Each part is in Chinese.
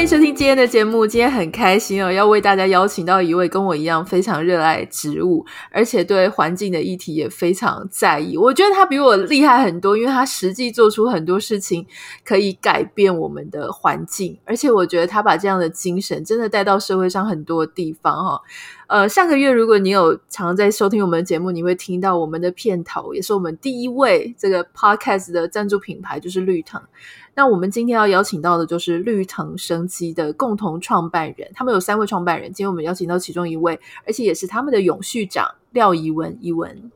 欢迎收听今天的节目。今天很开心哦，要为大家邀请到一位跟我一样非常热爱植物，而且对环境的议题也非常在意。我觉得他比我厉害很多，因为他实际做出很多事情可以改变我们的环境，而且我觉得他把这样的精神真的带到社会上很多地方哈。呃，上个月如果你有常在收听我们的节目，你会听到我们的片头，也是我们第一位这个 podcast 的赞助品牌就是绿藤。那我们今天要邀请到的就是绿藤生机的共同创办人，他们有三位创办人，今天我们邀请到其中一位，而且也是他们的永续长廖怡文，怡文。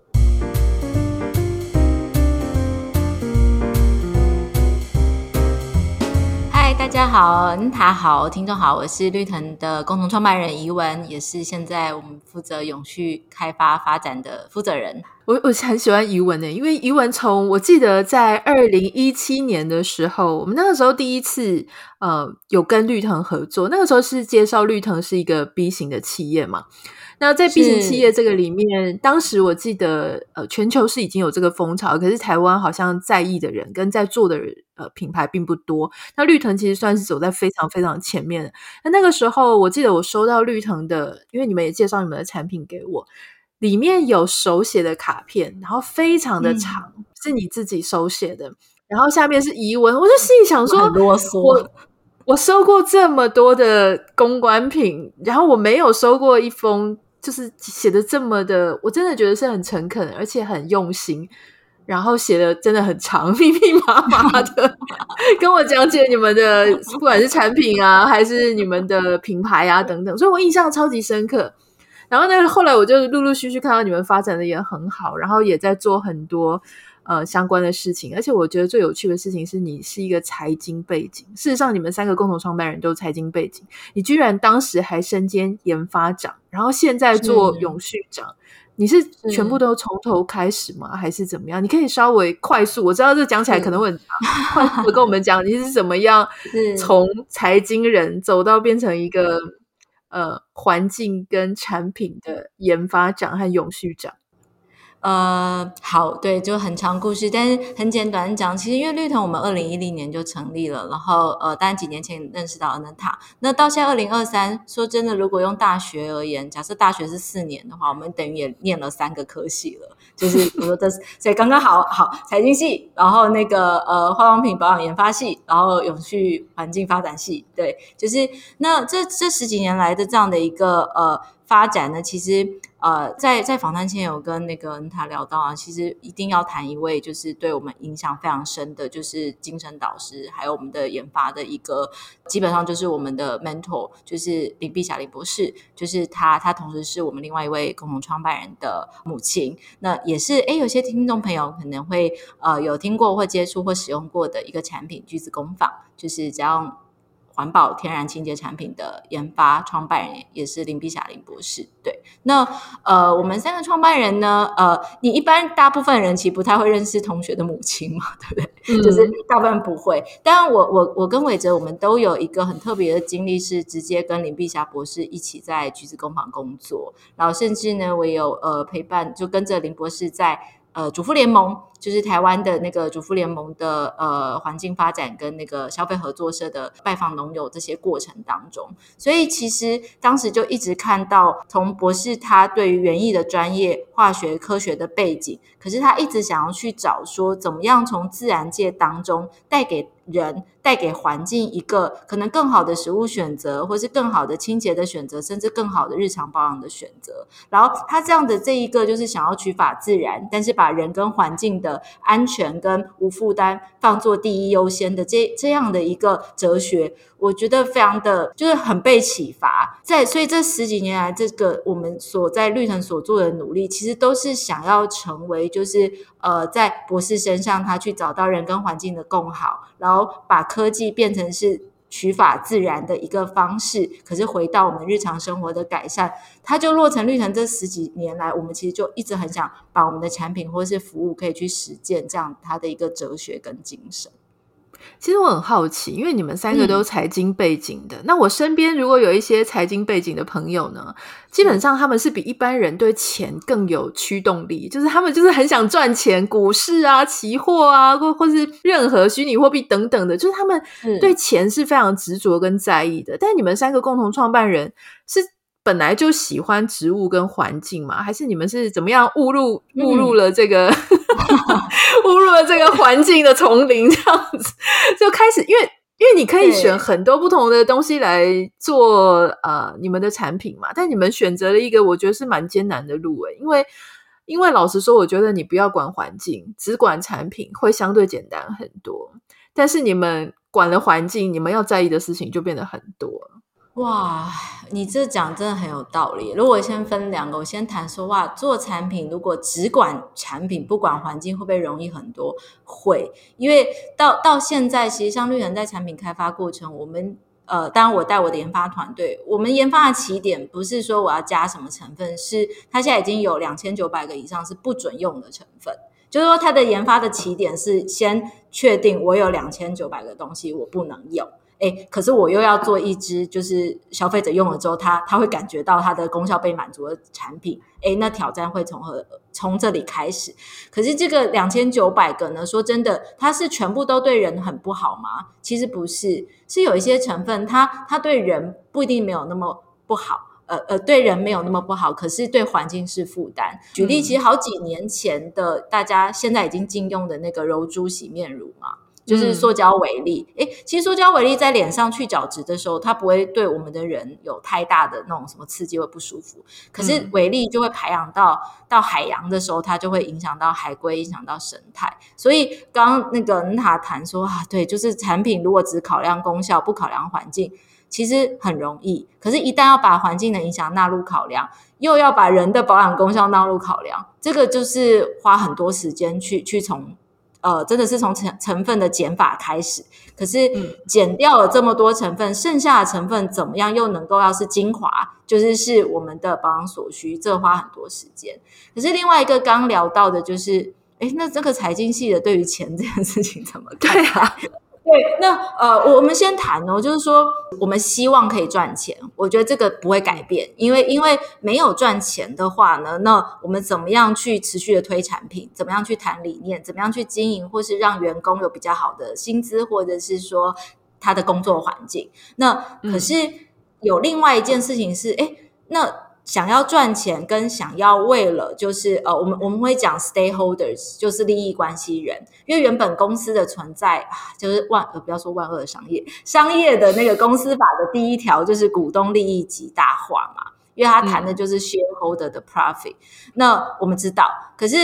大家好，恩塔好，听众好，我是绿藤的共同创办人怡文，也是现在我们负责永续开发发展的负责人。我我很喜欢怡文的，因为怡文从我记得在二零一七年的时候，我们那个时候第一次呃有跟绿藤合作，那个时候是介绍绿藤是一个 B 型的企业嘛。那在 B 型企业这个里面，当时我记得呃全球是已经有这个风潮，可是台湾好像在意的人跟在做的人呃品牌并不多。那绿藤其实算是走在非常非常前面的。那那个时候我记得我收到绿藤的，因为你们也介绍你们的产品给我。里面有手写的卡片，然后非常的长，嗯、是你自己手写的。然后下面是疑文，我就心里想说，我我，我收过这么多的公关品，然后我没有收过一封就是写的这么的，我真的觉得是很诚恳，而且很用心。然后写的真的很长，密密麻麻的，跟我讲解你们的不管是产品啊，还是你们的品牌啊等等，所以我印象超级深刻。然后呢，后来我就陆陆续续看到你们发展的也很好，然后也在做很多呃相关的事情。而且我觉得最有趣的事情是你是一个财经背景，事实上你们三个共同创办人都是财经背景，你居然当时还身兼研发长，然后现在做永续长，是你是全部都从头开始吗？是还是怎么样？你可以稍微快速，我知道这讲起来可能会很长，快速的跟我们讲你是怎么样从财经人走到变成一个。呃，环境跟产品的研发长和永续长。呃，好，对，就很长故事，但是很简短讲，其实因为绿藤我们二零一零年就成立了，然后呃，当然几年前认识到 Ananta，那到现在二零二三，说真的，如果用大学而言，假设大学是四年的话，我们等于也念了三个科系了，就是 我说这是，所以刚刚好好财经系，然后那个呃化妆品保养研发系，然后永续环境发展系，对，就是那这这十几年来的这样的一个呃。发展呢，其实呃，在在访谈前有跟那个他聊到啊，其实一定要谈一位，就是对我们影响非常深的，就是精神导师，还有我们的研发的一个，基本上就是我们的 mentor，就是林碧霞林博士，就是他，他同时是我们另外一位共同创办人的母亲，那也是诶，有些听众朋友可能会呃有听过或接触或使用过的一个产品，句子工坊，就是只要。环保天然清洁产品的研发创办人也是林碧霞林博士。对，那呃，我们三个创办人呢，呃，你一般大部分人其实不太会认识同学的母亲嘛，对不对？嗯、就是大部分不会。当然，我我我跟伟哲，我们都有一个很特别的经历，是直接跟林碧霞博士一起在橘子工坊工作，然后甚至呢，我有呃陪伴，就跟着林博士在。呃，主妇联盟就是台湾的那个主妇联盟的呃环境发展跟那个消费合作社的拜访农友这些过程当中，所以其实当时就一直看到，从博士他对于园艺的专业、化学科学的背景，可是他一直想要去找说，怎么样从自然界当中带给人带给环境一个可能更好的食物选择，或是更好的清洁的选择，甚至更好的日常保养的选择。然后他这样的这一个就是想要取法自然，但是把人跟环境的安全跟无负担放作第一优先的这这样的一个哲学，我觉得非常的就是很被启发。在所以这十几年来，这个我们所在绿城所做的努力，其实都是想要成为就是呃在博士身上他去找到人跟环境的共好，然后把科技变成是取法自然的一个方式，可是回到我们日常生活的改善，它就落成绿城。这十几年来，我们其实就一直很想把我们的产品或是服务可以去实践这样它的一个哲学跟精神。其实我很好奇，因为你们三个都财经背景的，嗯、那我身边如果有一些财经背景的朋友呢，基本上他们是比一般人对钱更有驱动力，就是他们就是很想赚钱，股市啊、期货啊，或或是任何虚拟货币等等的，就是他们对钱是非常执着跟在意的。嗯、但你们三个共同创办人是本来就喜欢植物跟环境吗？还是你们是怎么样误入误入了这个？嗯 误入了这个环境的丛林，这样子就开始，因为因为你可以选很多不同的东西来做呃你们的产品嘛，但你们选择了一个我觉得是蛮艰难的路诶，因为因为老实说，我觉得你不要管环境，只管产品会相对简单很多，但是你们管了环境，你们要在意的事情就变得很多。哇，你这讲真的很有道理。如果我先分两个，我先谈说，哇，做产品如果只管产品不管环境，会不会容易很多？会，因为到到现在，其实像绿能在产品开发过程，我们呃，当然我带我的研发团队，我们研发的起点不是说我要加什么成分，是它现在已经有两千九百个以上是不准用的成分，就是说它的研发的起点是先确定我有两千九百个东西我不能用。诶，可是我又要做一支，就是消费者用了之后，他他会感觉到它的功效被满足的产品。诶，那挑战会从何从这里开始？可是这个两千九百个呢？说真的，它是全部都对人很不好吗？其实不是，是有一些成分，它它对人不一定没有那么不好。呃呃，对人没有那么不好，可是对环境是负担。举例，其实好几年前的大家现在已经禁用的那个柔珠洗面乳嘛。就是塑胶微粒，诶、嗯，其实塑胶微粒在脸上去角质的时候，它不会对我们的人有太大的那种什么刺激或不舒服。可是微粒就会排氧到到海洋的时候，它就会影响到海龟，影响到生态。所以刚刚那个恩塔谈说啊，对，就是产品如果只考量功效，不考量环境，其实很容易。可是，一旦要把环境的影响纳入考量，又要把人的保养功效纳入考量，这个就是花很多时间去去从。呃，真的是从成成分的减法开始，可是减掉了这么多成分，剩下的成分怎么样又能够要是精华，就是是我们的保养所需，这花很多时间。可是另外一个刚聊到的就是，哎，那这个财经系的对于钱这件事情怎么看？对啊。对，那呃，我们先谈哦，就是说，我们希望可以赚钱，我觉得这个不会改变，因为因为没有赚钱的话呢，那我们怎么样去持续的推产品？怎么样去谈理念？怎么样去经营？或是让员工有比较好的薪资，或者是说他的工作环境？那可是有另外一件事情是，哎，那。想要赚钱，跟想要为了就是呃，我们我们会讲 stakeholders，就是利益关系人，因为原本公司的存在就是万呃，不要说万恶的商业，商业的那个公司法的第一条就是股东利益极大化嘛，因为他谈的就是 shareholder 的 profit。嗯。那我们知道，可是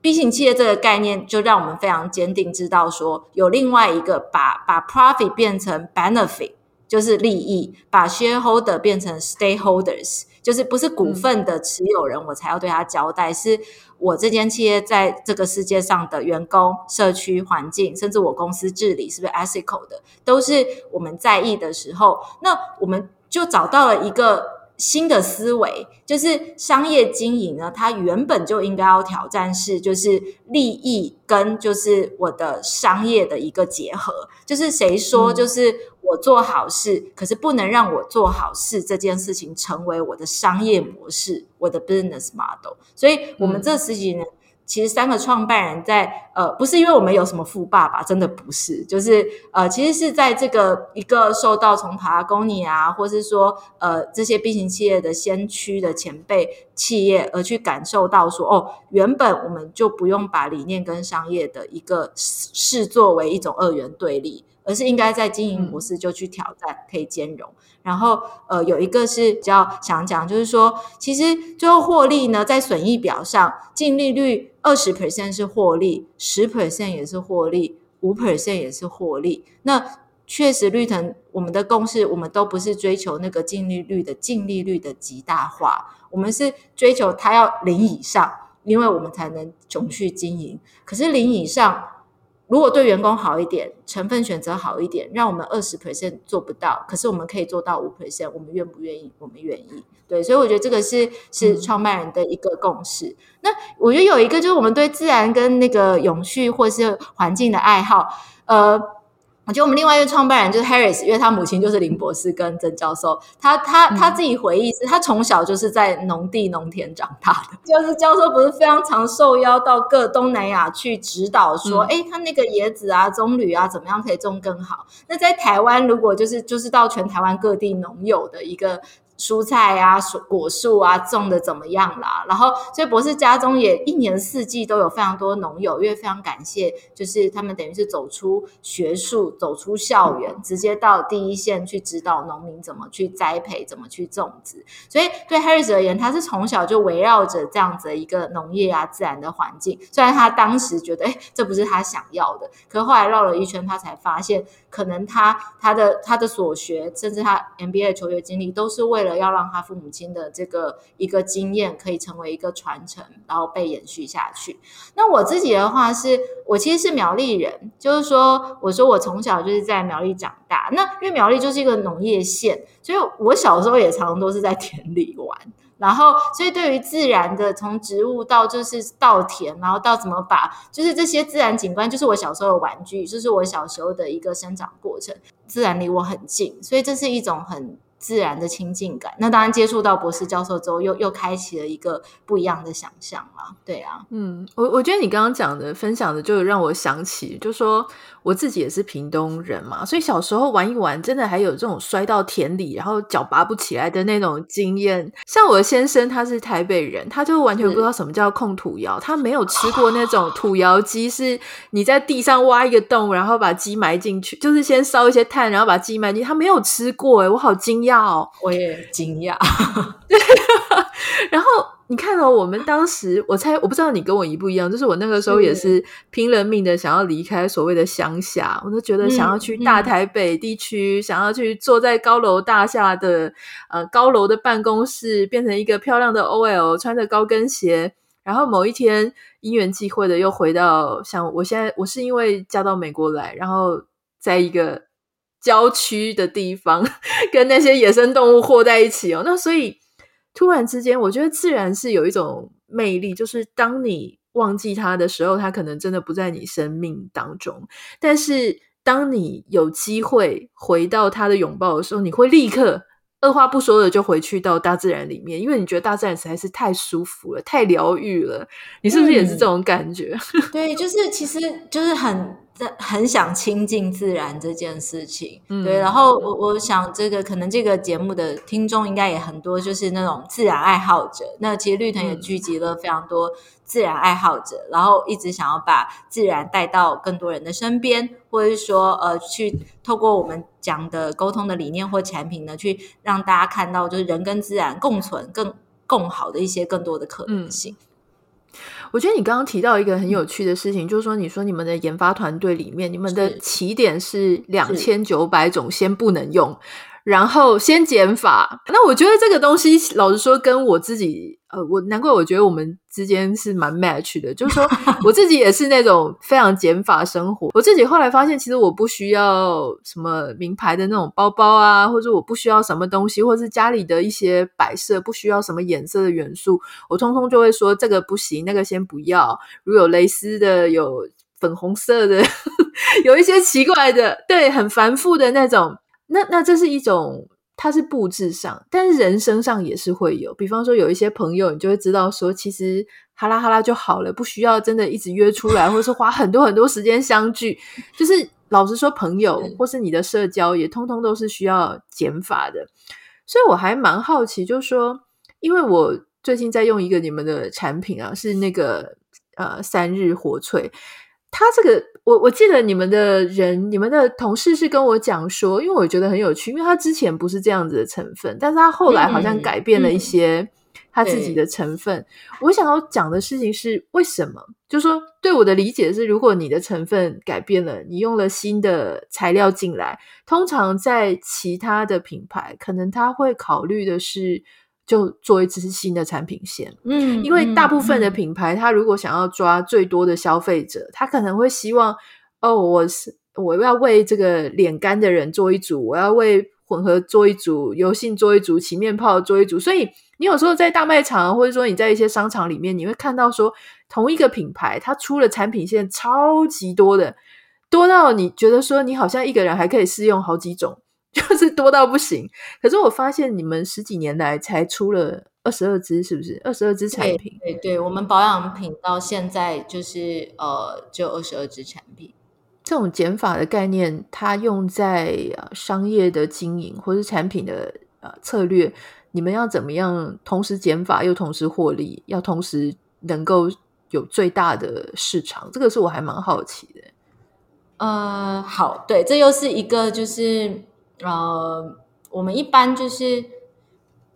B 型企业这个概念就让我们非常坚定知道说，有另外一个把把 profit 变成 benefit，就是利益，把 shareholder 变成 stakeholders。就是不是股份的持有人，我才要对他交代，是我这间企业在这个世界上的员工、社区环境，甚至我公司治理是不是 ethical 的，都是我们在意的时候，那我们就找到了一个。新的思维就是商业经营呢，它原本就应该要挑战是，就是利益跟就是我的商业的一个结合。就是谁说就是我做好事，可是不能让我做好事这件事情成为我的商业模式，我的 business model。所以，我们这十几年。其实三个创办人在呃，不是因为我们有什么富爸爸，真的不是，就是呃，其实是在这个一个受到从帕拉贡尼啊，或是说呃这些 B 型企业的先驱的前辈企业而去感受到说，哦，原本我们就不用把理念跟商业的一个视作为一种二元对立。而是应该在经营模式就去挑战，可以兼容。嗯、然后，呃，有一个是比较想讲，就是说，其实最后获利呢，在损益表上，净利率二十 percent 是获利，十 percent 也是获利，五 percent 也是获利。那确实，绿藤我们的共识，我们都不是追求那个净利率的净利率的极大化，我们是追求它要零以上，因为我们才能永续经营。可是零以上。如果对员工好一点，成分选择好一点，让我们二十 percent 做不到，可是我们可以做到五 percent，我们愿不愿意？我们愿意。对，所以我觉得这个是是创办人的一个共识。嗯、那我觉得有一个就是我们对自然跟那个永续或是环境的爱好。呃，我觉得我们另外一个创办人就是 Harris，因为他母亲就是林博士跟曾教授。他他他自己回忆是，他从小就是在农地农田长大的。就是教授不是非常常受邀到各东南亚去指导，说，哎、嗯，他那个椰子啊、棕榈啊，怎么样可以种更好？那在台湾，如果就是就是到全台湾各地农友的一个。蔬菜啊，果树啊，种的怎么样啦？然后，所以博士家中也一年四季都有非常多农友，因为非常感谢，就是他们等于是走出学术，走出校园，直接到第一线去指导农民怎么去栽培，怎么去种植。所以对 Harris 而言，他是从小就围绕着这样子的一个农业啊、自然的环境。虽然他当时觉得，哎，这不是他想要的，可是后来绕了一圈，他才发现，可能他他的他的所学，甚至他 MBA 求学经历，都是为了。要让他父母亲的这个一个经验可以成为一个传承，然后被延续下去。那我自己的话是，我其实是苗栗人，就是说，我说我从小就是在苗栗长大。那因为苗栗就是一个农业县，所以我小时候也常常都是在田里玩。然后，所以对于自然的，从植物到就是稻田，然后到怎么把，就是这些自然景观，就是我小时候的玩具，就是我小时候的一个生长过程。自然离我很近，所以这是一种很。自然的亲近感，那当然接触到博士教授之后，又又开启了一个不一样的想象了。对啊，嗯，我我觉得你刚刚讲的分享的，就让我想起，就说我自己也是屏东人嘛，所以小时候玩一玩，真的还有这种摔到田里，然后脚拔不起来的那种经验。像我的先生，他是台北人，他就完全不知道什么叫控土窑，他没有吃过那种土窑鸡，是你在地上挖一个洞，然后把鸡埋进去，就是先烧一些炭，然后把鸡埋进去，他没有吃过，诶我好惊讶。要，我也惊讶。然后你看哦，我们当时，我猜，我不知道你跟我一不一样，就是我那个时候也是拼了命的想要离开所谓的乡下，我都觉得想要去大台北地区，嗯嗯、想要去坐在高楼大厦的呃高楼的办公室，变成一个漂亮的 OL，穿着高跟鞋。然后某一天因缘际会的又回到像我现在，我是因为嫁到美国来，然后在一个。郊区的地方，跟那些野生动物和在一起哦。那所以突然之间，我觉得自然是有一种魅力，就是当你忘记它的时候，它可能真的不在你生命当中。但是当你有机会回到它的拥抱的时候，你会立刻二话不说的就回去到大自然里面，因为你觉得大自然实在是太舒服了，太疗愈了。你是不是也是这种感觉？嗯、对，就是其实就是很。很想亲近自然这件事情，嗯、对。然后我我想，这个可能这个节目的听众应该也很多，就是那种自然爱好者。那其实绿藤也聚集了非常多自然爱好者，嗯、然后一直想要把自然带到更多人的身边，或者是说，呃，去透过我们讲的沟通的理念或产品呢，去让大家看到，就是人跟自然共存更更好的一些更多的可能性。嗯我觉得你刚刚提到一个很有趣的事情，就是说，你说你们的研发团队里面，你们的起点是两千九百种，先不能用。然后先减法，那我觉得这个东西，老实说，跟我自己，呃，我难怪我觉得我们之间是蛮 match 的，就是说我自己也是那种非常减法生活。我自己后来发现，其实我不需要什么名牌的那种包包啊，或者我不需要什么东西，或者是家里的一些摆设不需要什么颜色的元素，我通通就会说这个不行，那个先不要。如果有蕾丝的，有粉红色的，有一些奇怪的，对，很繁复的那种。那那这是一种，它是布置上，但是人生上也是会有。比方说，有一些朋友，你就会知道说，其实哈拉哈拉就好了，不需要真的一直约出来，或是花很多很多时间相聚。就是老实说，朋友或是你的社交，也通通都是需要减法的。所以我还蛮好奇，就是说，因为我最近在用一个你们的产品啊，是那个呃三日活萃。他这个，我我记得你们的人，你们的同事是跟我讲说，因为我觉得很有趣，因为他之前不是这样子的成分，但是他后来好像改变了一些他自己的成分。嗯嗯、我想要讲的事情是为什么？就是说，对我的理解是，如果你的成分改变了，你用了新的材料进来，通常在其他的品牌，可能他会考虑的是。就做一支新的产品线，嗯，因为大部分的品牌，他、嗯、如果想要抓最多的消费者，他可能会希望，哦，我是我要为这个脸干的人做一组，我要为混合做一组，油性做一组，起面泡做一组。所以你有时候在大卖场，或者说你在一些商场里面，你会看到说，同一个品牌它出了产品线超级多的，多到你觉得说你好像一个人还可以试用好几种，就是多到不行。可是我发现你们十几年来才出了二十二支，是不是？二十二支产品？对对，对，我们保养品到现在就是呃，就二十二支产品。这种减法的概念，它用在商业的经营或是产品的呃策略，你们要怎么样同时减法又同时获利，要同时能够有最大的市场？这个是我还蛮好奇的。呃，好，对，这又是一个就是呃，我们一般就是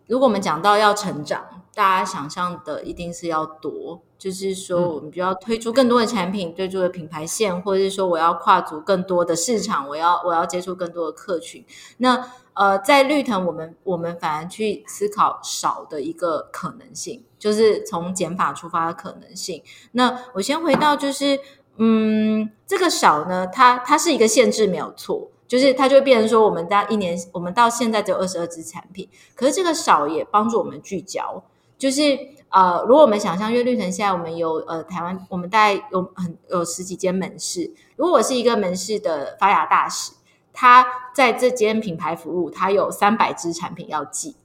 如果我们讲到要成长，大家想象的一定是要多。就是说，我们就要推出更多的产品，推出的品牌线，或者是说，我要跨足更多的市场，我要我要接触更多的客群。那呃，在绿藤，我们我们反而去思考少的一个可能性，就是从减法出发的可能性。那我先回到，就是嗯，这个少呢，它它是一个限制，没有错，就是它就会变成说，我们在一年，我们到现在只有二十二支产品，可是这个少也帮助我们聚焦，就是。呃，如果我们想象，因为绿城现在我们有呃台湾，我们大概有很有十几间门市。如果我是一个门市的发芽大使，他在这间品牌服务，他有三百支产品要记，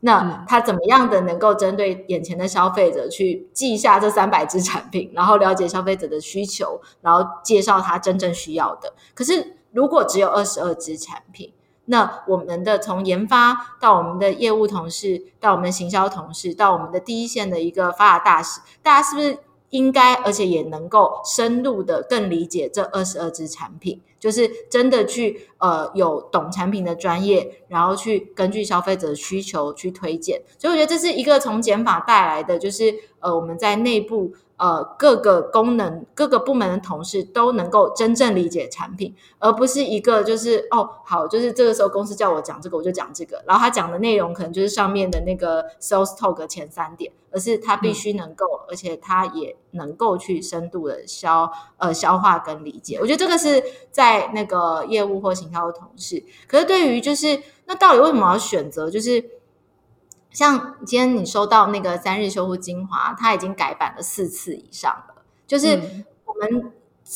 那他怎么样的能够针对眼前的消费者去记下这三百支产品，然后了解消费者的需求，然后介绍他真正需要的？可是如果只有二十二支产品，那我们的从研发到我们的业务同事，到我们的行销同事，到我们的第一线的一个发达大使，大家是不是应该，而且也能够深入的更理解这二十二支产品？就是真的去呃有懂产品的专业，然后去根据消费者的需求去推荐。所以我觉得这是一个从减法带来的，就是呃我们在内部。呃，各个功能、各个部门的同事都能够真正理解产品，而不是一个就是哦，好，就是这个时候公司叫我讲这个，我就讲这个，然后他讲的内容可能就是上面的那个 sales talk 前三点，而是他必须能够，嗯、而且他也能够去深度的消呃消化跟理解。我觉得这个是在那个业务或行销的同事，可是对于就是那到底为什么要选择就是？像今天你收到那个三日修复精华，它已经改版了四次以上了。就是我们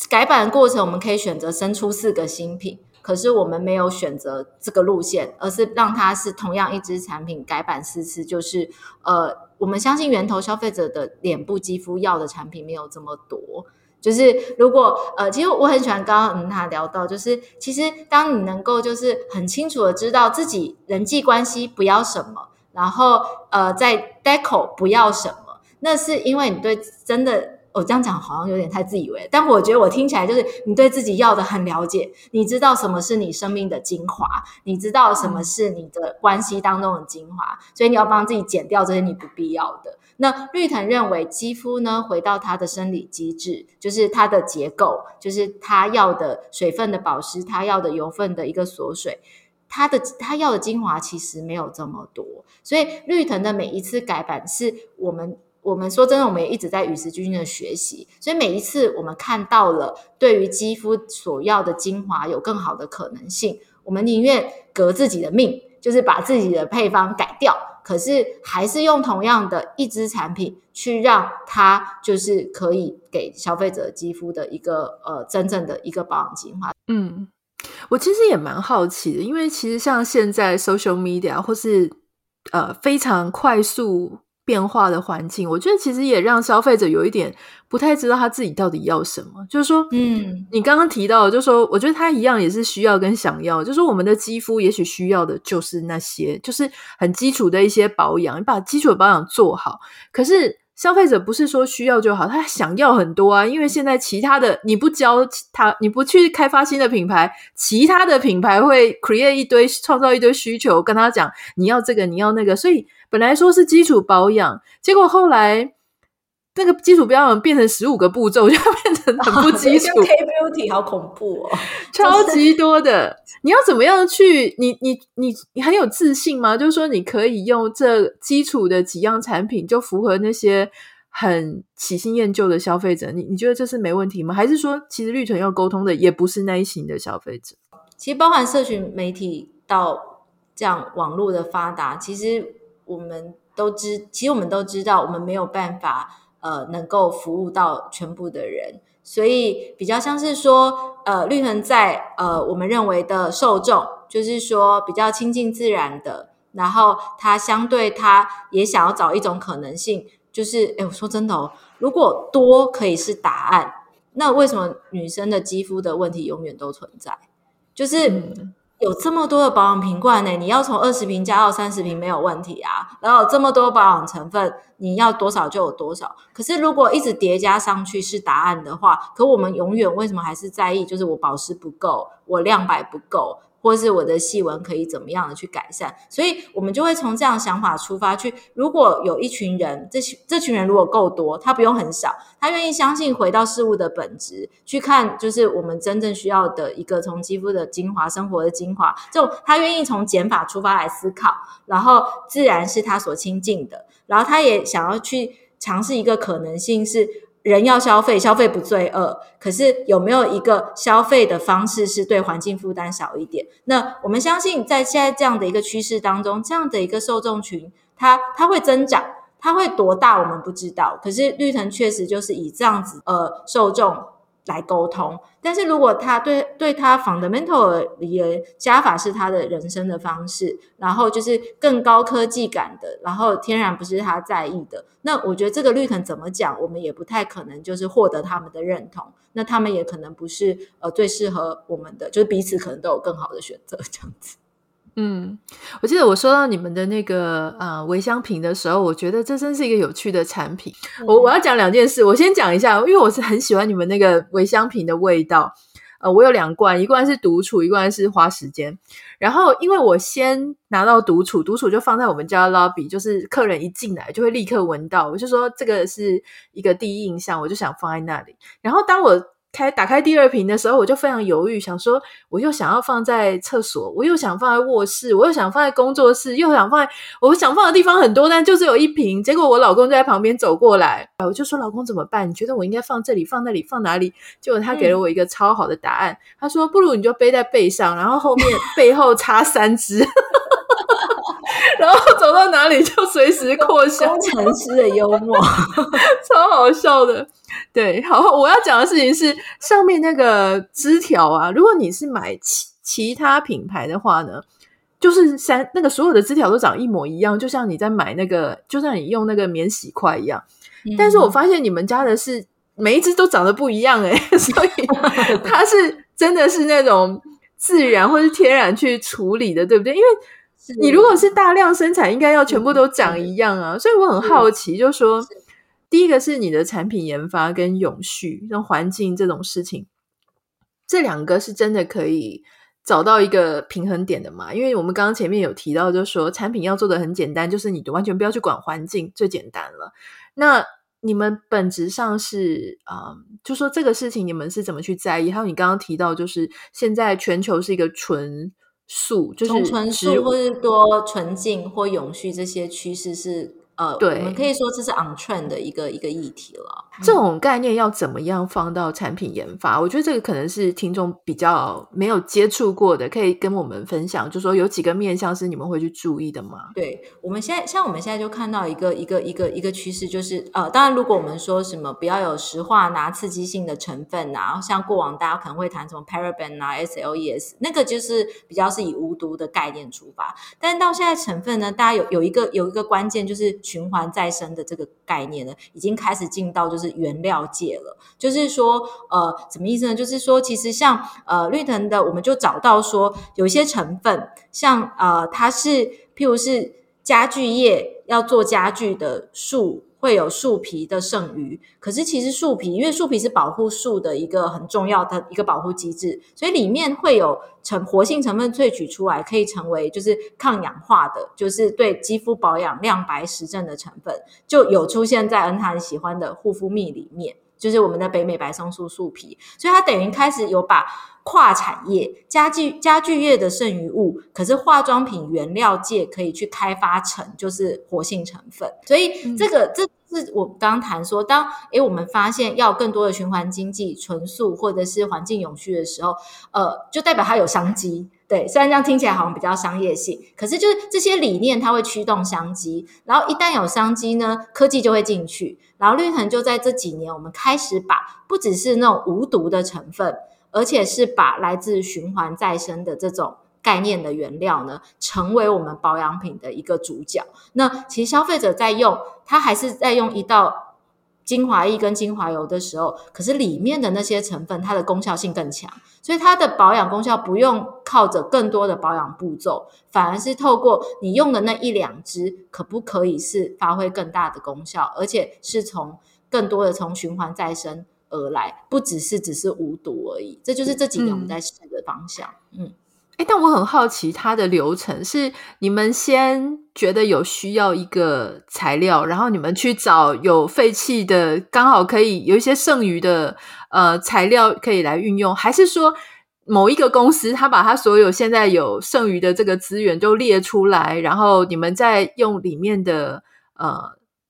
改版的过程，我们可以选择生出四个新品，可是我们没有选择这个路线，而是让它是同样一支产品改版四次。就是呃，我们相信源头消费者的脸部肌肤要的产品没有这么多。就是如果呃，其实我很喜欢刚刚嗯他聊到，就是其实当你能够就是很清楚的知道自己人际关系不要什么。然后，呃，在 deco 不要什么，那是因为你对真的，我这样讲好像有点太自以为，但我觉得我听起来就是你对自己要的很了解，你知道什么是你生命的精华，你知道什么是你的关系当中的精华，所以你要帮自己减掉这些你不必要的。那绿藤认为，肌肤呢，回到它的生理机制，就是它的结构，就是它要的水分的保湿，它要的油分的一个锁水。它的它要的精华其实没有这么多，所以绿藤的每一次改版是我们我们说真的，我们也一直在与时俱进的学习。所以每一次我们看到了对于肌肤所要的精华有更好的可能性，我们宁愿革自己的命，就是把自己的配方改掉，可是还是用同样的一支产品去让它就是可以给消费者肌肤的一个呃真正的一个保养精华。嗯。我其实也蛮好奇的，因为其实像现在 social media 或是呃非常快速变化的环境，我觉得其实也让消费者有一点不太知道他自己到底要什么。就是说，嗯，你刚刚提到，就是说，我觉得他一样也是需要跟想要，就是说我们的肌肤也许需要的就是那些，就是很基础的一些保养，你把基础的保养做好，可是。消费者不是说需要就好，他想要很多啊。因为现在其他的你不教他，你不去开发新的品牌，其他的品牌会 create 一堆创造一堆需求，跟他讲你要这个你要那个。所以本来说是基础保养，结果后来那个基础保养变成十五个步骤，就变很不基础。哦、K beauty 好恐怖哦，超级多的。你要怎么样去？你你你你很有自信吗？就是说，你可以用这基础的几样产品，就符合那些很喜新厌旧的消费者。你你觉得这是没问题吗？还是说，其实绿藤要沟通的也不是那一型的消费者？其实，包含社群媒体到这样网络的发达，其实我们都知，其实我们都知道，我们没有办法呃，能够服务到全部的人。所以比较像是说，呃，绿藤在呃我们认为的受众，就是说比较亲近自然的，然后他相对他也想要找一种可能性，就是哎，我说真的哦，如果多可以是答案，那为什么女生的肌肤的问题永远都存在？就是。有这么多的保养瓶罐呢，你要从二十瓶加到三十瓶没有问题啊。然后这么多保养成分，你要多少就有多少。可是如果一直叠加上去是答案的话，可我们永远为什么还是在意？就是我保湿不够，我亮白不够。或是我的细纹可以怎么样的去改善，所以我们就会从这样想法出发去。如果有一群人，这群这群人如果够多，他不用很少，他愿意相信回到事物的本质去看，就是我们真正需要的一个从肌肤的精华、生活的精华，就他愿意从减法出发来思考，然后自然是他所亲近的，然后他也想要去尝试一个可能性是。人要消费，消费不罪恶。可是有没有一个消费的方式是对环境负担少一点？那我们相信，在现在这样的一个趋势当中，这样的一个受众群，它它会增长，它会多大我们不知道。可是绿藤确实就是以这样子呃受众。来沟通，但是如果他对对他 fundamental 的，加法是他的人生的方式，然后就是更高科技感的，然后天然不是他在意的，那我觉得这个绿藤怎么讲，我们也不太可能就是获得他们的认同，那他们也可能不是呃最适合我们的，就是彼此可能都有更好的选择这样子。嗯，我记得我收到你们的那个呃微香瓶的时候，我觉得这真是一个有趣的产品。嗯、我我要讲两件事，我先讲一下，因为我是很喜欢你们那个微香瓶的味道。呃，我有两罐，一罐是独处，一罐是花时间。然后因为我先拿到独处，独处就放在我们家 lobby，就是客人一进来就会立刻闻到，我就说这个是一个第一印象，我就想放在那里。然后当我开打开第二瓶的时候，我就非常犹豫，想说我又想要放在厕所，我又想放在卧室，我又想放在工作室，又想放在我想放的地方很多，但就是有一瓶。结果我老公就在旁边走过来，我就说：“老公怎么办？你觉得我应该放这里、放那里、放哪里？”结果他给了我一个超好的答案，嗯、他说：“不如你就背在背上，然后后面 背后插三支。” 然后走到哪里就随时扩香，工程师的幽默，超好笑的。对，好，我要讲的事情是上面那个枝条啊，如果你是买其其他品牌的话呢，就是三那个所有的枝条都长一模一样，就像你在买那个，就像你用那个免洗筷一样。嗯、但是我发现你们家的是每一只都长得不一样诶、欸、所以它是真的是那种自然或是天然去处理的，对不对？因为你如果是大量生产，应该要全部都长一样啊，所以我很好奇，就是说，第一个是你的产品研发跟永续、跟环境这种事情，这两个是真的可以找到一个平衡点的嘛？因为我们刚刚前面有提到，就是说产品要做的很简单，就是你完全不要去管环境，最简单了。那你们本质上是啊、嗯，就说这个事情你们是怎么去在意？还有你刚刚提到，就是现在全球是一个纯。素就是纯素，或是多纯净或永续这些趋势是。呃，对，我们可以说这是 on trend 的一个一个议题了。这种概念要怎么样放到产品研发？我觉得这个可能是听众比较没有接触过的，可以跟我们分享。就说有几个面向是你们会去注意的吗？对，我们现在像我们现在就看到一个一个一个一个趋势，就是呃，当然如果我们说什么不要有石化拿刺激性的成分啊，像过往大家可能会谈什么 paraben 啊、SLES，那个就是比较是以无毒的概念出发。但是到现在成分呢，大家有有一个有一个关键就是。循环再生的这个概念呢，已经开始进到就是原料界了。就是说，呃，什么意思呢？就是说，其实像呃绿藤的，我们就找到说，有一些成分，像呃，它是譬如是家具业要做家具的树。会有树皮的剩余，可是其实树皮，因为树皮是保护树的一个很重要的一个保护机制，所以里面会有成活性成分萃取出来，可以成为就是抗氧化的，就是对肌肤保养亮白实证的成分，就有出现在恩塔很喜欢的护肤蜜里面，就是我们的北美白松树树皮，所以它等于开始有把跨产业家具家具业的剩余物，可是化妆品原料界可以去开发成就是活性成分，所以这个、嗯、这。是我刚刚谈说，当诶我们发现要更多的循环经济、纯素或者是环境永续的时候，呃，就代表它有商机。对，虽然这样听起来好像比较商业性，可是就是这些理念它会驱动商机，然后一旦有商机呢，科技就会进去，然后绿藤就在这几年，我们开始把不只是那种无毒的成分，而且是把来自循环再生的这种概念的原料呢，成为我们保养品的一个主角。那其实消费者在用，他还是在用一道。精华液跟精华油的时候，可是里面的那些成分，它的功效性更强，所以它的保养功效不用靠着更多的保养步骤，反而是透过你用的那一两支，可不可以是发挥更大的功效，而且是从更多的从循环再生而来，不只是只是无毒而已。这就是这几年我们在试的方向，嗯。嗯哎，但我很好奇，它的流程是你们先觉得有需要一个材料，然后你们去找有废弃的，刚好可以有一些剩余的呃材料可以来运用，还是说某一个公司他把他所有现在有剩余的这个资源都列出来，然后你们再用里面的呃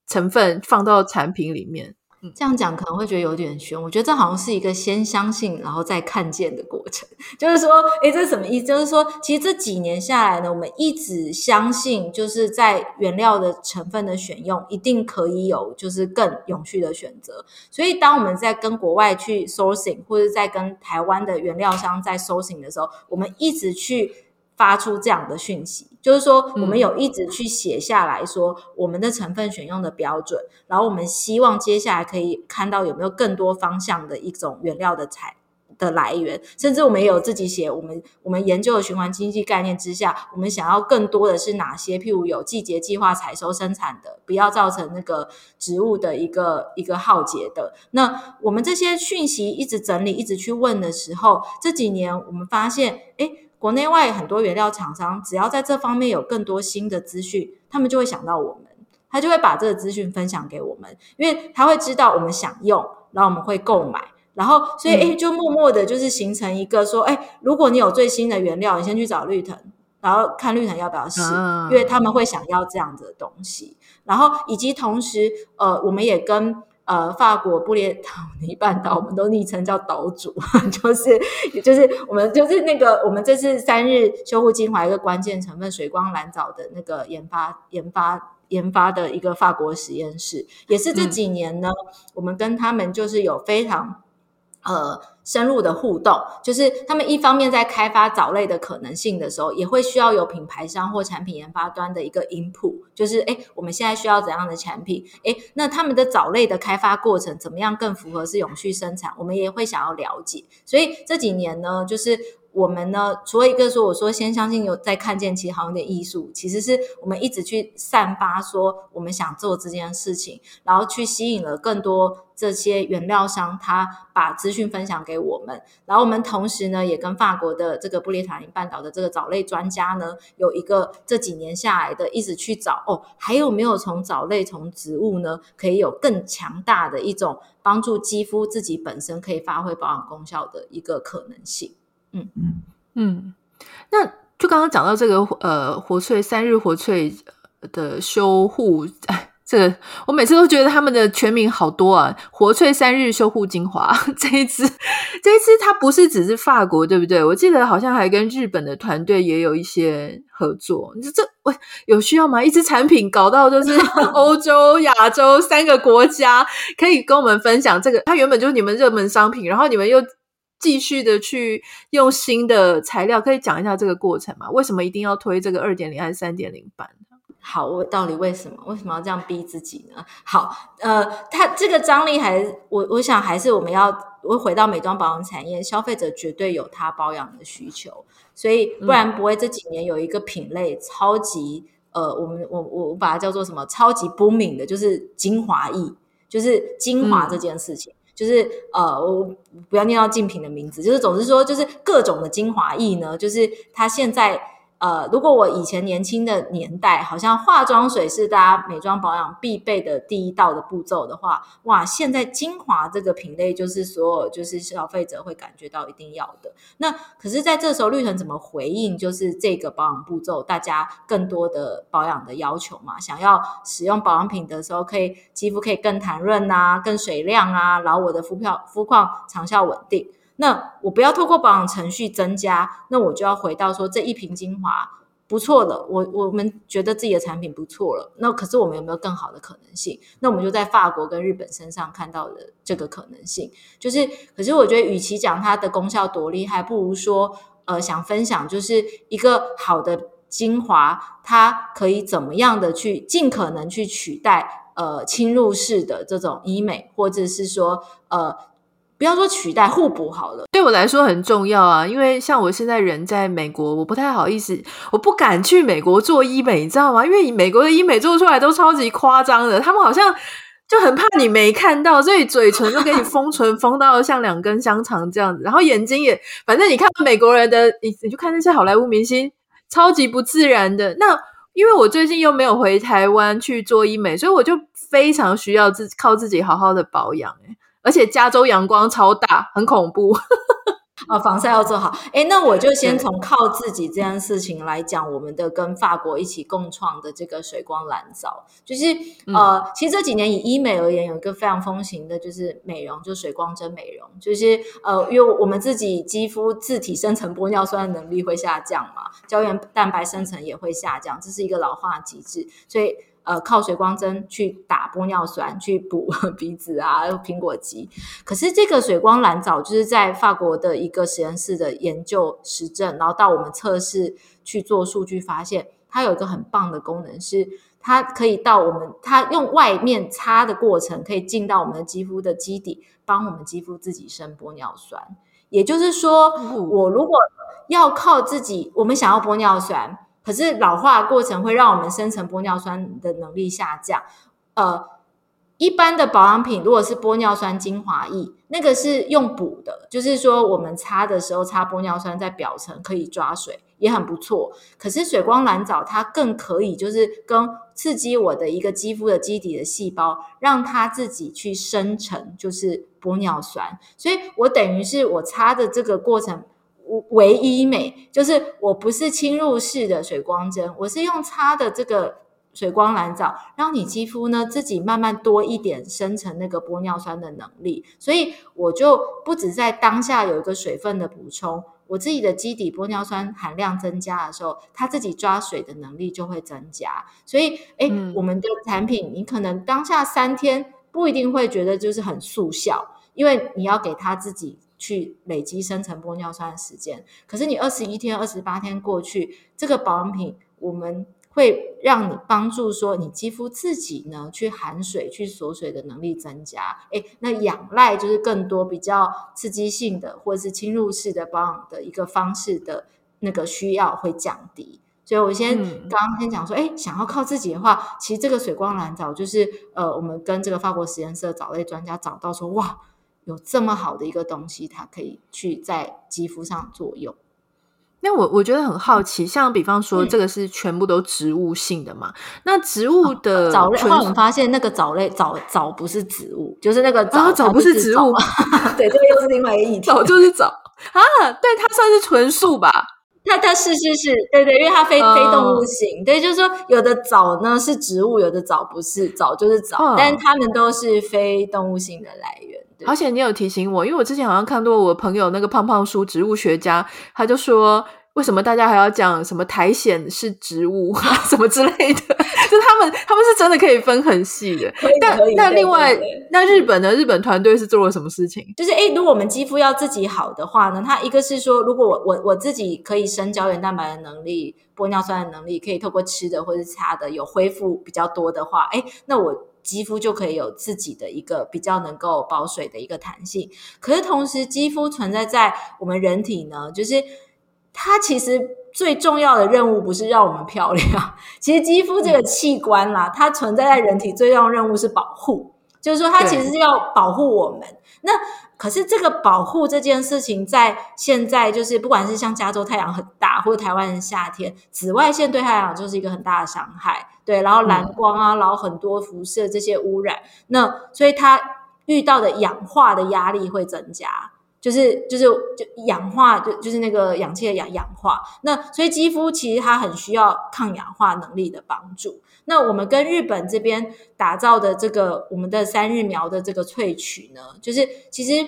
成分放到产品里面？这样讲可能会觉得有点玄，我觉得这好像是一个先相信，然后再看见的过程。就是说，诶，这是什么意思？就是说，其实这几年下来呢，我们一直相信，就是在原料的成分的选用，一定可以有就是更永续的选择。所以，当我们在跟国外去 sourcing，或者在跟台湾的原料商在 sourcing 的时候，我们一直去。发出这样的讯息，就是说，我们有一直去写下来说我们的成分选用的标准，嗯、然后我们希望接下来可以看到有没有更多方向的一种原料的材的来源，甚至我们也有自己写我们我们研究的循环经济概念之下，我们想要更多的是哪些？譬如有季节计划采收生产的，不要造成那个植物的一个一个耗竭的。那我们这些讯息一直整理，一直去问的时候，这几年我们发现，哎。国内外很多原料厂商，只要在这方面有更多新的资讯，他们就会想到我们，他就会把这个资讯分享给我们，因为他会知道我们想用，然后我们会购买，然后所以诶就默默的就是形成一个说，诶如果你有最新的原料，你先去找绿藤，然后看绿藤要不要试，因为他们会想要这样子的东西，然后以及同时，呃，我们也跟。呃，法国布列塔尼半岛，我们都昵称叫岛主，就是，也就是我们就是那个我们这次三日修护精华一个关键成分水光蓝藻的那个研发研发研发的一个法国实验室，也是这几年呢，嗯、我们跟他们就是有非常呃。深入的互动，就是他们一方面在开发藻类的可能性的时候，也会需要有品牌商或产品研发端的一个 input，就是诶我们现在需要怎样的产品？诶那他们的藻类的开发过程怎么样更符合是永续生产？我们也会想要了解。所以这几年呢，就是。我们呢，除了一个说，我说先相信有再看见，其实好像有点艺术。其实是我们一直去散发说我们想做这件事情，然后去吸引了更多这些原料商，他把资讯分享给我们。然后我们同时呢，也跟法国的这个布列塔尼半岛的这个藻类专家呢，有一个这几年下来的一直去找哦，还有没有从藻类从植物呢，可以有更强大的一种帮助肌肤自己本身可以发挥保养功效的一个可能性。嗯嗯嗯，那就刚刚讲到这个呃，活萃三日活萃的修护，哎，这个我每次都觉得他们的全名好多啊，活萃三日修护精华 这一支，这一支它不是只是法国对不对？我记得好像还跟日本的团队也有一些合作。你说这喂有需要吗？一支产品搞到就是 欧洲、亚洲三个国家可以跟我们分享这个，它原本就是你们热门商品，然后你们又。继续的去用新的材料，可以讲一下这个过程吗？为什么一定要推这个二点零还是三点零版？好，我到底为什么为什么要这样逼自己呢？好，呃，它这个张力还我我想还是我们要我回到美妆保养产业，消费者绝对有他保养的需求，所以不然不会这几年有一个品类超级、嗯、呃，我们我我我把它叫做什么超级 booming 的，就是精华液，就是精华这件事情。嗯就是呃，我不要念到竞品的名字，就是总是说，就是各种的精华液呢，就是它现在。呃，如果我以前年轻的年代，好像化妆水是大家美妆保养必备的第一道的步骤的话，哇，现在精华这个品类就是所有就是消费者会感觉到一定要的。那可是，在这时候绿藤怎么回应？就是这个保养步骤，大家更多的保养的要求嘛，想要使用保养品的时候，可以肌肤可以更弹润啊，更水亮啊，然后我的肤漂肤况长效稳定。那我不要透过保养程序增加，那我就要回到说这一瓶精华。不错了，我我们觉得自己的产品不错了。那可是我们有没有更好的可能性？那我们就在法国跟日本身上看到的这个可能性，就是，可是我觉得，与其讲它的功效多厉害，不如说，呃，想分享就是一个好的精华，它可以怎么样的去尽可能去取代呃侵入式的这种医美，或者是说呃。不要说取代，互补好了。对我来说很重要啊，因为像我现在人在美国，我不太好意思，我不敢去美国做医美，你知道吗？因为美国的医美做出来都超级夸张的，他们好像就很怕你没看到，所以嘴唇都给你封唇封到像两根香肠这样子，然后眼睛也，反正你看美国人的，你你就看那些好莱坞明星，超级不自然的。那因为我最近又没有回台湾去做医美，所以我就非常需要自靠自己好好的保养，欸而且加州阳光超大，很恐怖。啊，防晒要做好。诶，那我就先从靠自己这件事情来讲，我们的跟法国一起共创的这个水光蓝藻，就是呃，其实这几年以医美而言，有一个非常风行的，就是美容，就水光针美容，就是呃，因为我们自己肌肤自体生成玻尿酸的能力会下降嘛，胶原蛋白生成也会下降，这是一个老化机制，所以。呃，靠水光针去打玻尿酸，去补 鼻子啊，苹果肌。可是这个水光蓝藻就是在法国的一个实验室的研究实证，然后到我们测试去做数据，发现它有一个很棒的功能，是它可以到我们它用外面擦的过程，可以进到我们的肌肤的基底，帮我们肌肤自己生玻尿酸。也就是说，我如果要靠自己，我们想要玻尿酸。可是老化的过程会让我们生成玻尿酸的能力下降。呃，一般的保养品如果是玻尿酸精华液，那个是用补的，就是说我们擦的时候擦玻尿酸在表层可以抓水，也很不错。可是水光蓝藻它更可以，就是跟刺激我的一个肌肤的基底的细胞，让它自己去生成就是玻尿酸。所以我等于是我擦的这个过程。唯医美就是我不是侵入式的水光针，我是用擦的这个水光蓝藻，让你肌肤呢自己慢慢多一点生成那个玻尿酸的能力，所以我就不止在当下有一个水分的补充，我自己的基底玻尿酸含量增加的时候，它自己抓水的能力就会增加。所以，哎，嗯，我们的产品你可能当下三天不一定会觉得就是很速效，因为你要给它自己。去累积生成玻尿酸的时间，可是你二十一天、二十八天过去，这个保养品我们会让你帮助说你肌肤自己呢去含水、去锁水的能力增加。诶，那仰赖就是更多比较刺激性的或者是侵入式的保养的一个方式的那个需要会降低。所以我先、嗯、刚刚先讲说，诶，想要靠自己的话，其实这个水光蓝藻就是呃，我们跟这个法国实验室的藻类专家找到说，哇。有这么好的一个东西，它可以去在肌肤上作用。那我我觉得很好奇，像比方说，这个是全部都植物性的嘛？嗯、那植物的藻类，后来我们发现那个藻类藻藻不是植物，就是那个藻藻不是植物。对，这个又是另外一个议题。藻就是藻啊，对，它算是纯素吧？它它是是是，对对，因为它非、uh, 非动物性，对，就是说有的藻呢是植物，有的藻不是，藻就是藻，uh, 但是它们都是非动物性的来源。而且你有提醒我，因为我之前好像看到我朋友那个胖胖叔，植物学家，他就说，为什么大家还要讲什么苔藓是植物 什么之类的？就他们他们是真的可以分很细的。但那另外，那日本的日本团队是做了什么事情？就是诶，如果我们肌肤要自己好的话呢，它一个是说，如果我我我自己可以生胶原蛋白的能力、玻尿酸的能力，可以透过吃的或者擦的有恢复比较多的话，诶，那我。肌肤就可以有自己的一个比较能够保水的一个弹性，可是同时肌肤存在在我们人体呢，就是它其实最重要的任务不是让我们漂亮，其实肌肤这个器官啦，它存在在人体最重要的任务是保护，就是说它其实是要保护我们。那可是这个保护这件事情，在现在就是不管是像加州太阳很大，或者台湾的夏天，紫外线对太阳就是一个很大的伤害。对，然后蓝光啊，然后很多辐射这些污染，嗯、那所以它遇到的氧化的压力会增加，就是就是就氧化就就是那个氧气的氧氧化，那所以肌肤其实它很需要抗氧化能力的帮助。那我们跟日本这边打造的这个我们的三日苗的这个萃取呢，就是其实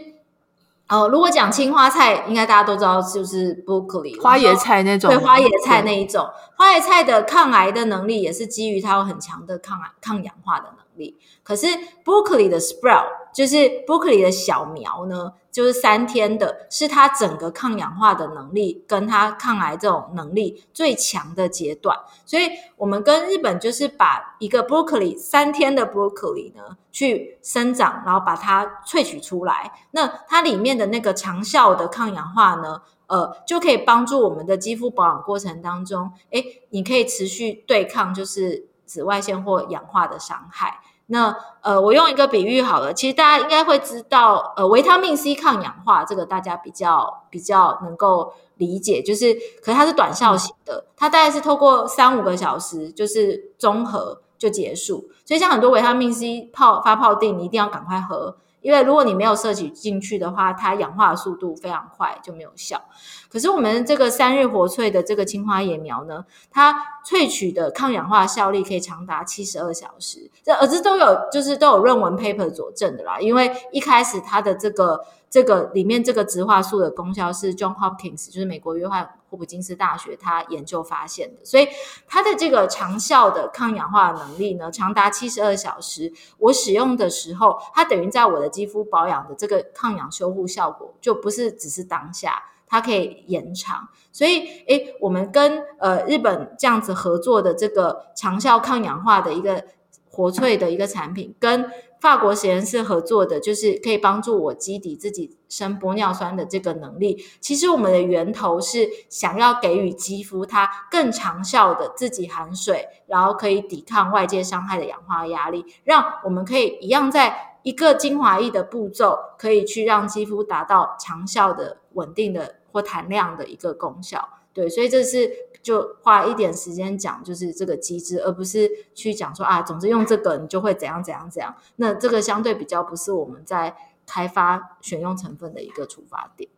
哦，如果讲青花菜，应该大家都知道，就是 broccoli 花椰菜那种，对，花椰菜那一种，花椰菜的抗癌的能力也是基于它有很强的抗癌、抗氧化的能力。可是 broccoli 的 sprout 就是 broccoli 的小苗呢，就是三天的，是它整个抗氧化的能力跟它抗癌这种能力最强的阶段。所以我们跟日本就是把一个 broccoli 三天的 broccoli 呢去生长，然后把它萃取出来，那它里面的那个长效的抗氧化呢，呃，就可以帮助我们的肌肤保养过程当中，诶，你可以持续对抗就是紫外线或氧化的伤害。那呃，我用一个比喻好了，其实大家应该会知道，呃，维他命 C 抗氧化这个大家比较比较能够理解，就是可是它是短效型的，它大概是透过三五个小时就是中和就结束，所以像很多维他命 C 泡发泡定，你一定要赶快喝。因为如果你没有摄取进去的话，它氧化速度非常快，就没有效。可是我们这个三日活萃的这个青花野苗呢，它萃取的抗氧化效力可以长达七十二小时，这而这都有就是都有论文 paper 佐证的啦。因为一开始它的这个。这个里面这个植化素的功效是 John Hopkins，就是美国约翰霍普金斯大学他研究发现的，所以它的这个长效的抗氧化能力呢，长达七十二小时。我使用的时候，它等于在我的肌肤保养的这个抗氧修护效果，就不是只是当下，它可以延长。所以，诶，我们跟呃日本这样子合作的这个长效抗氧化的一个活萃的一个产品，跟法国实验室合作的，就是可以帮助我基底自己生玻尿酸的这个能力。其实我们的源头是想要给予肌肤它更长效的自己含水，然后可以抵抗外界伤害的氧化压力，让我们可以一样在一个精华液的步骤，可以去让肌肤达到长效的、稳定的或弹亮的一个功效。对，所以这是。就花一点时间讲，就是这个机制，而不是去讲说啊，总之用这个你就会怎样怎样怎样。那这个相对比较不是我们在开发选用成分的一个出发点。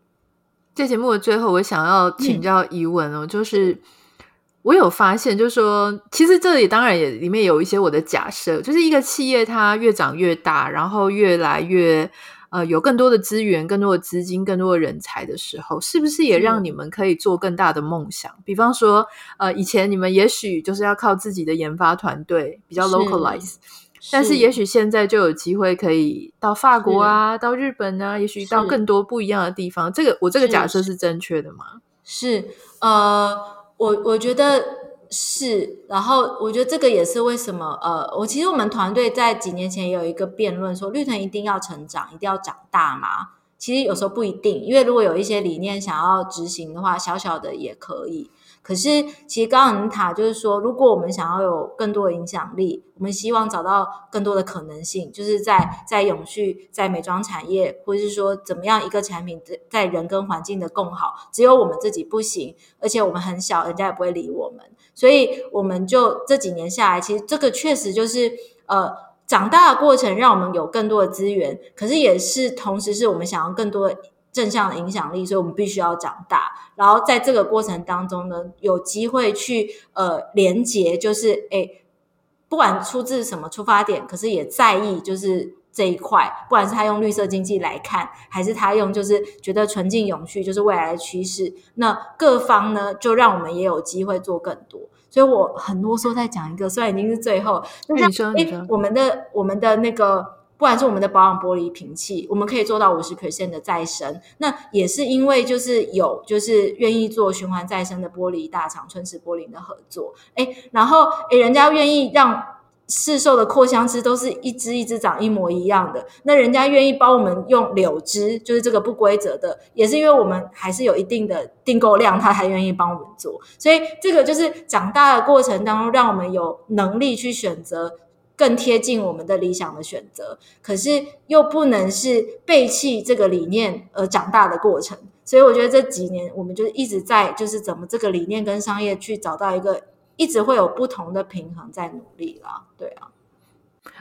这节目的最后，我想要请教疑问哦，嗯、就是我有发现，就是说，其实这里当然也里面有一些我的假设，就是一个企业它越长越大，然后越来越。呃，有更多的资源、更多的资金、更多的人才的时候，是不是也让你们可以做更大的梦想？嗯、比方说，呃，以前你们也许就是要靠自己的研发团队比较 localize，但是也许现在就有机会可以到法国啊，到日本啊，也许到更多不一样的地方。是这个我这个假设是正确的吗？是，呃，我我觉得。是，然后我觉得这个也是为什么，呃，我其实我们团队在几年前有一个辩论，说绿藤一定要成长，一定要长大嘛。其实有时候不一定，因为如果有一些理念想要执行的话，小小的也可以。可是，其实刚刚塔就是说，如果我们想要有更多的影响力，我们希望找到更多的可能性，就是在在永续、在美妆产业，或者是说怎么样一个产品在在人跟环境的共好，只有我们自己不行，而且我们很小，人家也不会理我们，所以我们就这几年下来，其实这个确实就是呃长大的过程，让我们有更多的资源，可是也是同时是我们想要更多。正向的影响力，所以我们必须要长大。然后在这个过程当中呢，有机会去呃连接，就是诶，不管出自什么出发点，可是也在意就是这一块。不管是他用绿色经济来看，还是他用就是觉得纯净永续就是未来的趋势，那各方呢就让我们也有机会做更多。所以我很啰嗦再讲一个，虽然已经是最后，你说你说，我们的我们的那个。不管是我们的保养玻璃瓶器，我们可以做到五十 percent 的再生，那也是因为就是有就是愿意做循环再生的玻璃大厂春池玻璃的合作，诶，然后诶，人家愿意让市售的扩香枝都是一支一支长一模一样的，那人家愿意帮我们用柳枝，就是这个不规则的，也是因为我们还是有一定的订购量，他才愿意帮我们做，所以这个就是长大的过程当中，让我们有能力去选择。更贴近我们的理想的选择，可是又不能是背弃这个理念而长大的过程。所以我觉得这几年我们就一直在，就是怎么这个理念跟商业去找到一个一直会有不同的平衡，在努力啦。对啊，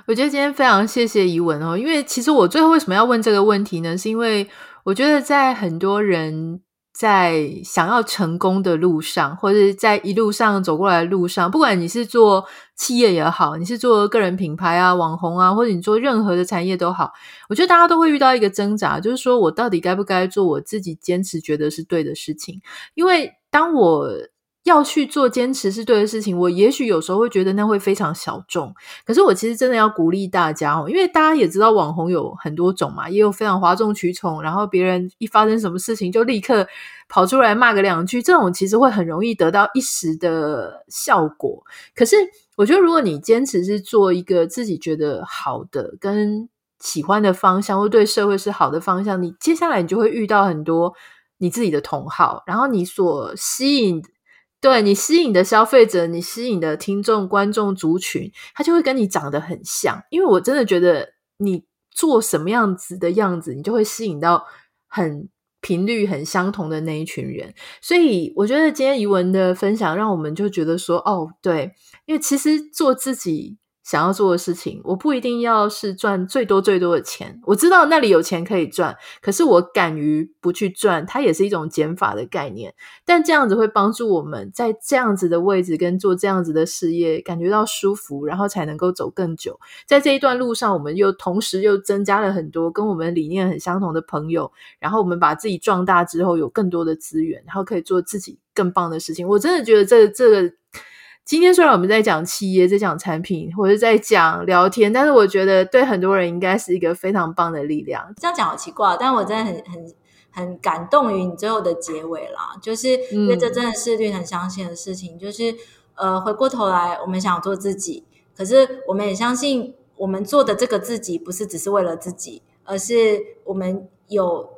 我觉得今天非常谢谢怡文哦，因为其实我最后为什么要问这个问题呢？是因为我觉得在很多人。在想要成功的路上，或者在一路上走过来的路上，不管你是做企业也好，你是做个人品牌啊、网红啊，或者你做任何的产业都好，我觉得大家都会遇到一个挣扎，就是说我到底该不该做我自己坚持觉得是对的事情？因为当我要去做坚持是对的事情，我也许有时候会觉得那会非常小众。可是我其实真的要鼓励大家哦，因为大家也知道网红有很多种嘛，也有非常哗众取宠，然后别人一发生什么事情就立刻跑出来骂个两句，这种其实会很容易得到一时的效果。可是我觉得，如果你坚持是做一个自己觉得好的、跟喜欢的方向，或对社会是好的方向，你接下来你就会遇到很多你自己的同好，然后你所吸引。对，你吸引的消费者，你吸引的听众、观众族群，他就会跟你长得很像。因为我真的觉得，你做什么样子的样子，你就会吸引到很频率很相同的那一群人。所以，我觉得今天怡文的分享，让我们就觉得说，哦，对，因为其实做自己。想要做的事情，我不一定要是赚最多最多的钱。我知道那里有钱可以赚，可是我敢于不去赚，它也是一种减法的概念。但这样子会帮助我们在这样子的位置跟做这样子的事业，感觉到舒服，然后才能够走更久。在这一段路上，我们又同时又增加了很多跟我们理念很相同的朋友，然后我们把自己壮大之后，有更多的资源，然后可以做自己更棒的事情。我真的觉得这这个。今天虽然我们在讲企业，在讲产品，或者在讲聊天，但是我觉得对很多人应该是一个非常棒的力量。这样讲好奇怪，但我真的很很很感动于你最后的结尾啦，就是因为这真的是绿很相信的事情。嗯、就是呃，回过头来，我们想做自己，可是我们也相信，我们做的这个自己不是只是为了自己，而是我们有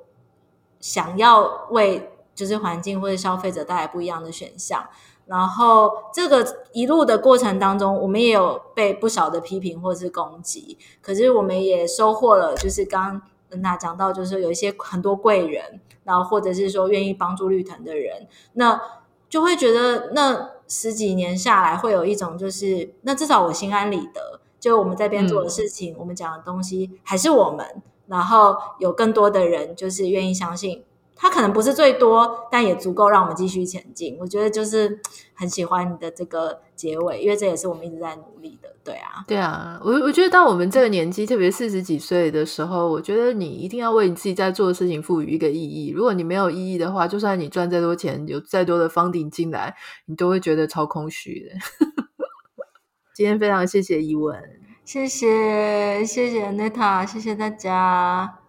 想要为就是环境或者消费者带来不一样的选项。然后这个一路的过程当中，我们也有被不少的批评或是攻击，可是我们也收获了，就是刚刚他讲到，就是有一些很多贵人，然后或者是说愿意帮助绿藤的人，那就会觉得那十几年下来会有一种就是，那至少我心安理得，就我们这边做的事情，嗯、我们讲的东西还是我们，然后有更多的人就是愿意相信。它可能不是最多，但也足够让我们继续前进。我觉得就是 很喜欢你的这个结尾，因为这也是我们一直在努力的。对啊，对啊，我我觉得到我们这个年纪，特别四十几岁的时候，我觉得你一定要为你自己在做的事情赋予一个意义。如果你没有意义的话，就算你赚再多钱，有再多的 funding 进来，你都会觉得超空虚的。今天非常谢谢伊文，谢谢谢谢 Neta，谢谢大家。